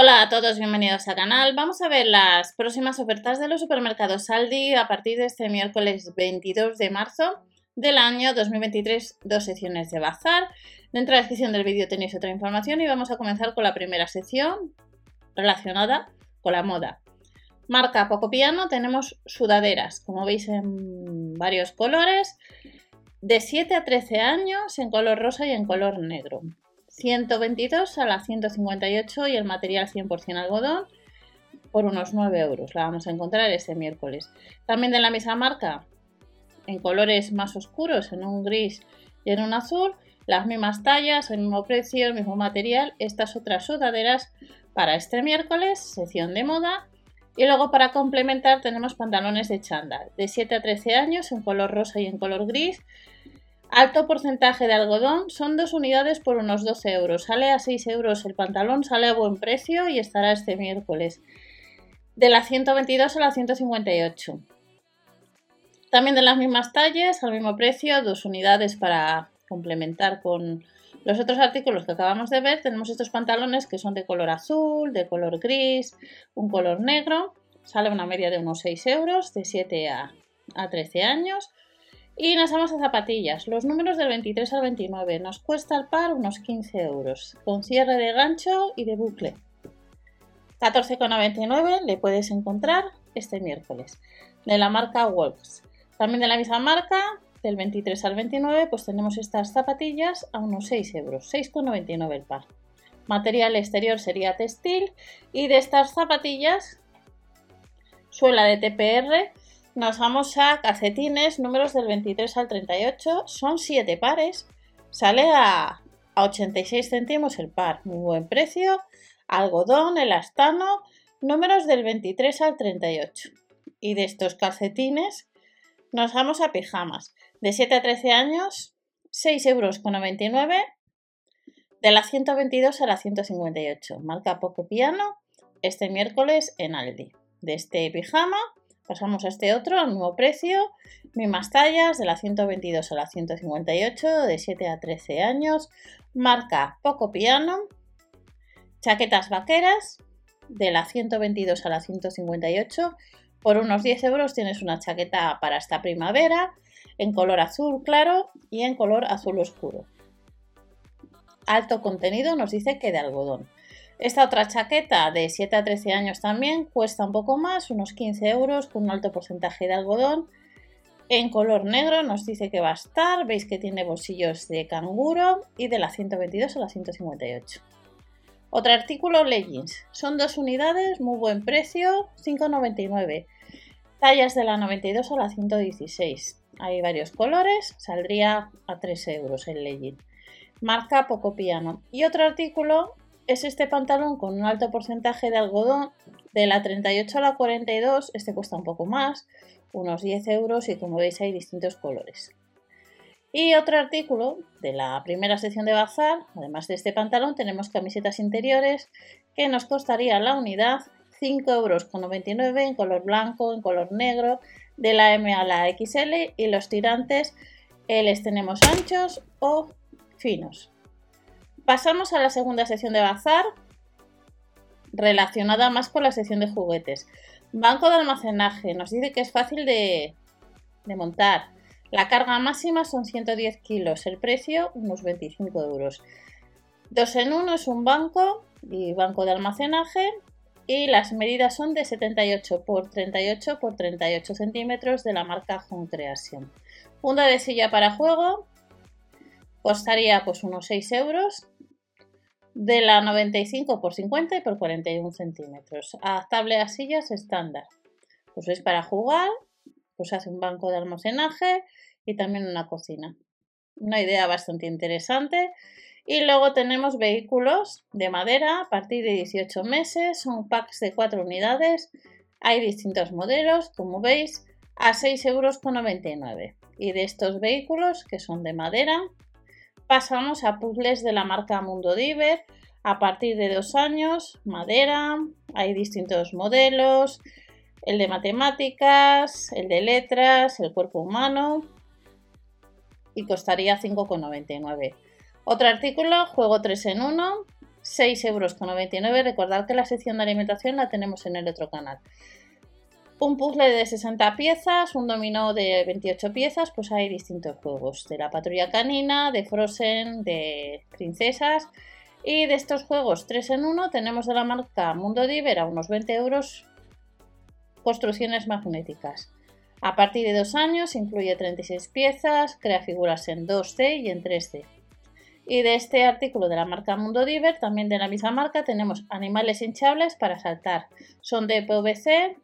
Hola a todos, bienvenidos al canal. Vamos a ver las próximas ofertas de los supermercados Aldi a partir de este miércoles 22 de marzo del año 2023, dos secciones de bazar. Dentro de la descripción del vídeo tenéis otra información y vamos a comenzar con la primera sección relacionada con la moda. Marca Poco Piano tenemos sudaderas, como veis en varios colores, de 7 a 13 años en color rosa y en color negro. 122 a la 158 y el material 100% algodón por unos 9 euros. La vamos a encontrar este miércoles. También de la misma marca, en colores más oscuros, en un gris y en un azul, las mismas tallas, el mismo precio, el mismo material. Estas otras sudaderas para este miércoles, sección de moda. Y luego para complementar tenemos pantalones de chándal de 7 a 13 años en color rosa y en color gris Alto porcentaje de algodón, son dos unidades por unos 12 euros. Sale a 6 euros el pantalón, sale a buen precio y estará este miércoles. De la 122 a la 158. También de las mismas tallas, al mismo precio, dos unidades para complementar con los otros artículos que acabamos de ver. Tenemos estos pantalones que son de color azul, de color gris, un color negro. Sale una media de unos 6 euros, de 7 a, a 13 años. Y nos vamos a zapatillas. Los números del 23 al 29 nos cuesta el par unos 15 euros, con cierre de gancho y de bucle. 14,99 le puedes encontrar este miércoles, de la marca Wolves. También de la misma marca, del 23 al 29, pues tenemos estas zapatillas a unos 6 euros, 6,99 el par. Material exterior sería textil y de estas zapatillas, suela de TPR, nos vamos a calcetines, números del 23 al 38, son 7 pares, sale a, 86 céntimos el par, muy buen precio, algodón, elastano, números del 23 al 38. Y de estos calcetines nos vamos a pijamas, de 7 a 13 años, 6 euros con 99, de la 122 a la 158, marca Poco Piano, este miércoles en Aldi. De este pijama Pasamos a este otro, al mismo precio, mismas tallas, de la 122 a la 158, de 7 a 13 años, marca Poco Piano, chaquetas vaqueras, de la 122 a la 158, por unos 10 euros tienes una chaqueta para esta primavera, en color azul claro y en color azul oscuro. Alto contenido nos dice que de algodón. Esta otra chaqueta de 7 a 13 años también cuesta un poco más, unos 15 euros con un alto porcentaje de algodón. En color negro nos dice que va a estar, veis que tiene bolsillos de canguro y de la 122 a la 158. Otro artículo, leggings. Son dos unidades, muy buen precio, 5,99. Tallas de la 92 a la 116. Hay varios colores, saldría a 3 euros el legging. Marca poco piano. Y otro artículo, es este pantalón con un alto porcentaje de algodón. De la 38 a la 42, este cuesta un poco más, unos 10 euros y como veis hay distintos colores. Y otro artículo de la primera sección de bazar, además de este pantalón, tenemos camisetas interiores que nos costaría la unidad 5,99 euros en color blanco, en color negro, de la M a la XL y los tirantes les tenemos anchos o finos. Pasamos a la segunda sección de bazar, relacionada más con la sección de juguetes. Banco de almacenaje, nos dice que es fácil de, montar. La carga máxima son 110 kilos, el precio unos 25 euros. Dos en uno es un banco y banco de almacenaje y las medidas son de 78 por 38 por 38 centímetros de la marca Home Creation. Funda de silla para juego costaría pues unos 6 euros de la 95 por 50 y por 41 centímetros. Adaptable a sillas estándar. Pues es para jugar, pues hace un banco de almacenaje y también una cocina. Una idea bastante interesante. Y luego tenemos vehículos de madera a partir de 18 meses, son packs de 4 unidades. Hay distintos modelos, como veis, a 6,99 euros. Y de estos vehículos, que son de madera, pasamos a puzzles de la marca Mundo Diver a partir de dos años, madera, hay distintos modelos, el de matemáticas, el de letras, el cuerpo humano y costaría 5,99. Otro artículo, juego 3 en 1, 6,99 euros. Recordad que la sección de alimentación la tenemos en el otro canal. Un puzzle de 60 piezas, un dominó de 28 piezas, pues hay distintos juegos. De la patrulla canina, de Frozen, de princesas. Y de estos juegos 3 en 1 tenemos de la marca Mundo Diver a unos 20 euros construcciones magnéticas. A partir de dos años incluye 36 piezas, crea figuras en 2D y en 3D. Y de este artículo de la marca Mundo Diver, también de la misma marca, tenemos animales hinchables para saltar. Son de PVC,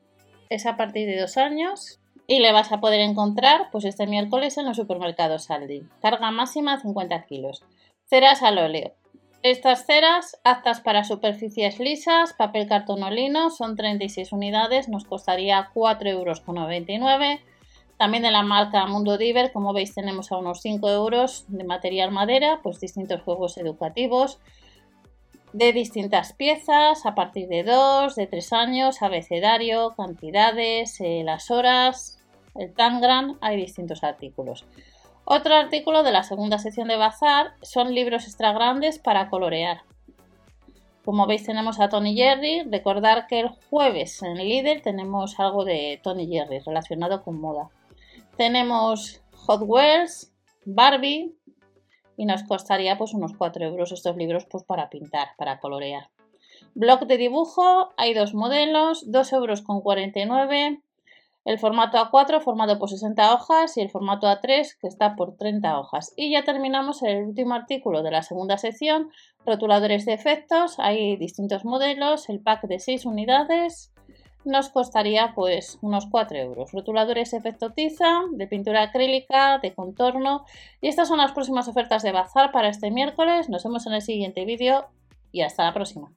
es a partir de dos años y le vas a poder encontrar pues este miércoles en los supermercados Aldi. Carga máxima 50 kilos. Ceras al óleo. Estas ceras, aptas para superficies lisas, papel cartonolino, son 36 unidades, nos costaría 4,99 euros. También de la marca Mundo Diver, como veis, tenemos a unos 5 euros de material madera, pues distintos juegos educativos de distintas piezas, a partir de 2, de 3 años, abecedario, cantidades, eh, las horas, el Tangram, hay distintos artículos. Otro artículo de la segunda sección de Bazar son libros extra grandes para colorear. Como veis tenemos a Tony Jerry. Recordar que el jueves en Lidl tenemos algo de Tony Jerry relacionado con moda. Tenemos Hot Wheels, Barbie y nos costaría pues unos 4 euros estos libros pues para pintar, para colorear. Blog de dibujo, hay dos modelos, 2 euros con 49 el formato A4 formado por 60 hojas y el formato A3 que está por 30 hojas. Y ya terminamos el último artículo de la segunda sección, rotuladores de efectos, hay distintos modelos, el pack de 6 unidades nos costaría pues unos 4 euros. Rotuladores efecto tiza, de pintura acrílica, de contorno y estas son las próximas ofertas de bazar para este miércoles. Nos vemos en el siguiente vídeo y hasta la próxima.